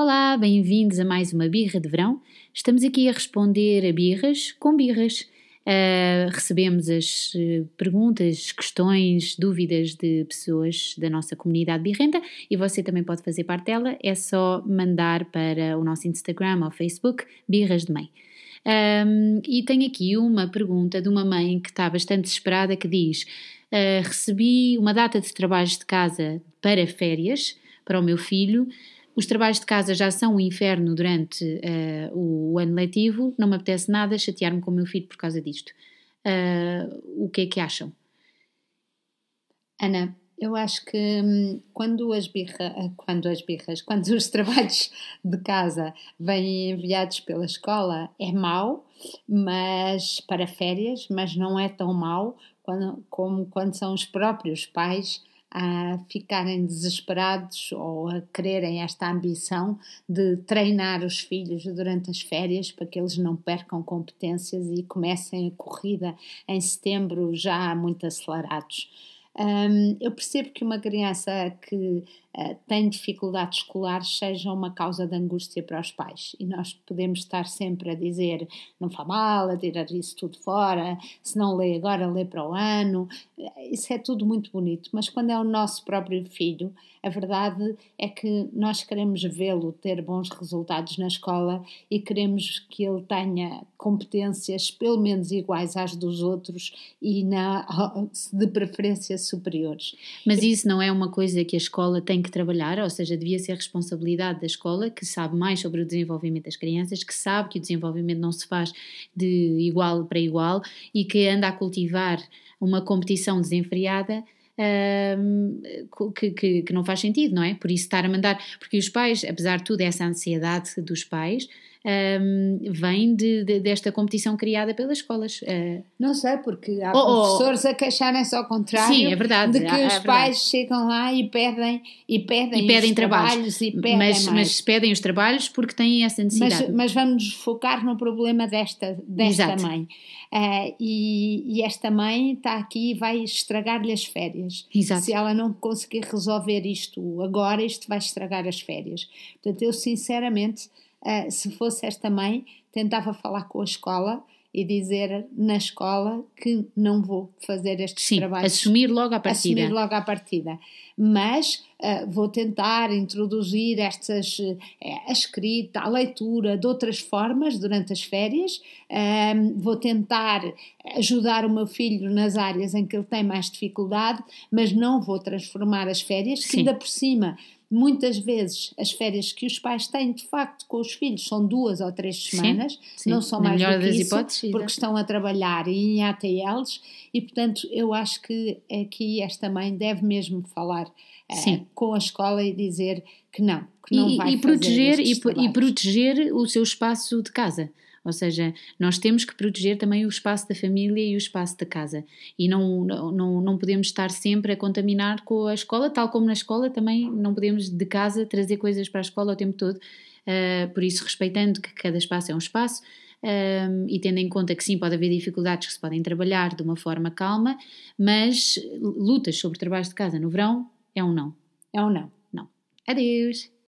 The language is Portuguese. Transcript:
Olá, bem-vindos a mais uma birra de verão. Estamos aqui a responder a birras com birras. Uh, recebemos as uh, perguntas, questões, dúvidas de pessoas da nossa comunidade birrenta e você também pode fazer parte dela. É só mandar para o nosso Instagram ou Facebook, Birras de Mãe. Um, e tenho aqui uma pergunta de uma mãe que está bastante desesperada que diz: uh, Recebi uma data de trabalhos de casa para férias para o meu filho os trabalhos de casa já são um inferno durante uh, o, ano letivo, não me apetece nada chatear-me com o meu filho por causa disto. Uh, o que é que acham? Ana, eu acho que hum, quando as birras, quando as birras, quando os trabalhos de casa vêm enviados pela escola é mau, mas para férias, mas não é tão mau quando, como quando são os próprios pais a ficarem desesperados ou a quererem esta ambição de treinar os filhos durante as férias para que eles não percam competências e comecem a corrida em setembro já muito acelerados. Um, eu percebo que uma criança que uh, tem dificuldades escolares seja uma causa de angústia para os pais e nós podemos estar sempre a dizer não faz mal, a tirar isso tudo fora, se não lê agora, lê para o ano. Isso é tudo muito bonito, mas quando é o nosso próprio filho, a verdade é que nós queremos vê-lo ter bons resultados na escola e queremos que ele tenha competências pelo menos iguais às dos outros e na, de preferência superiores. Mas isso não é uma coisa que a escola tem que trabalhar, ou seja, devia ser responsabilidade da escola que sabe mais sobre o desenvolvimento das crianças, que sabe que o desenvolvimento não se faz de igual para igual e que anda a cultivar uma competição desenfreada que, que, que, não faz sentido, não é? Por isso estar a mandar, porque os pais, apesar de tudo, essa ansiedade dos pais um, vem de, de, desta competição criada pelas escolas. Uh, não sei, porque há oh, oh, professores a queixarem-se ao contrário sim, é verdade, de que é, os é pais chegam lá e pedem e pedem, e pedem trabalhos, trabalhos e pedem mas, mais. mas pedem os trabalhos porque têm essa necessidade. Mas, mas vamos focar no problema desta, desta Exato. mãe. Uh, e, e, esta mãe está aqui e vai estragar-lhe as férias. Exato. Se ela não conseguir resolver isto agora, isto vai estragar as férias. Portanto, eu sinceramente, uh, se fosse esta mãe, tentava falar com a escola e dizer na escola que não vou fazer estes Sim, trabalhos. assumir logo à partida. Assumir logo à partida. Mas uh, vou tentar introduzir estas, uh, a escrita, a leitura de outras formas durante as férias. Uh, vou tentar ajudar o meu filho nas áreas em que ele tem mais dificuldade, mas não vou transformar as férias, que Sim. ainda por cima Muitas vezes as férias que os pais têm de facto com os filhos são duas ou três semanas, sim, sim. não são Na mais do que isso, hipóteses, porque estão a trabalhar em ATLs e portanto eu acho que aqui esta mãe deve mesmo falar uh, com a escola e dizer que não, que não e, vai e proteger e, e proteger o seu espaço de casa. Ou seja, nós temos que proteger também o espaço da família e o espaço da casa. E não, não, não podemos estar sempre a contaminar com a escola, tal como na escola também não podemos de casa trazer coisas para a escola o tempo todo. Uh, por isso, respeitando que cada espaço é um espaço. Um, e tendo em conta que sim, pode haver dificuldades que se podem trabalhar de uma forma calma, mas lutas sobre trabalhos de casa no verão é um não. É um não. Não. Adeus!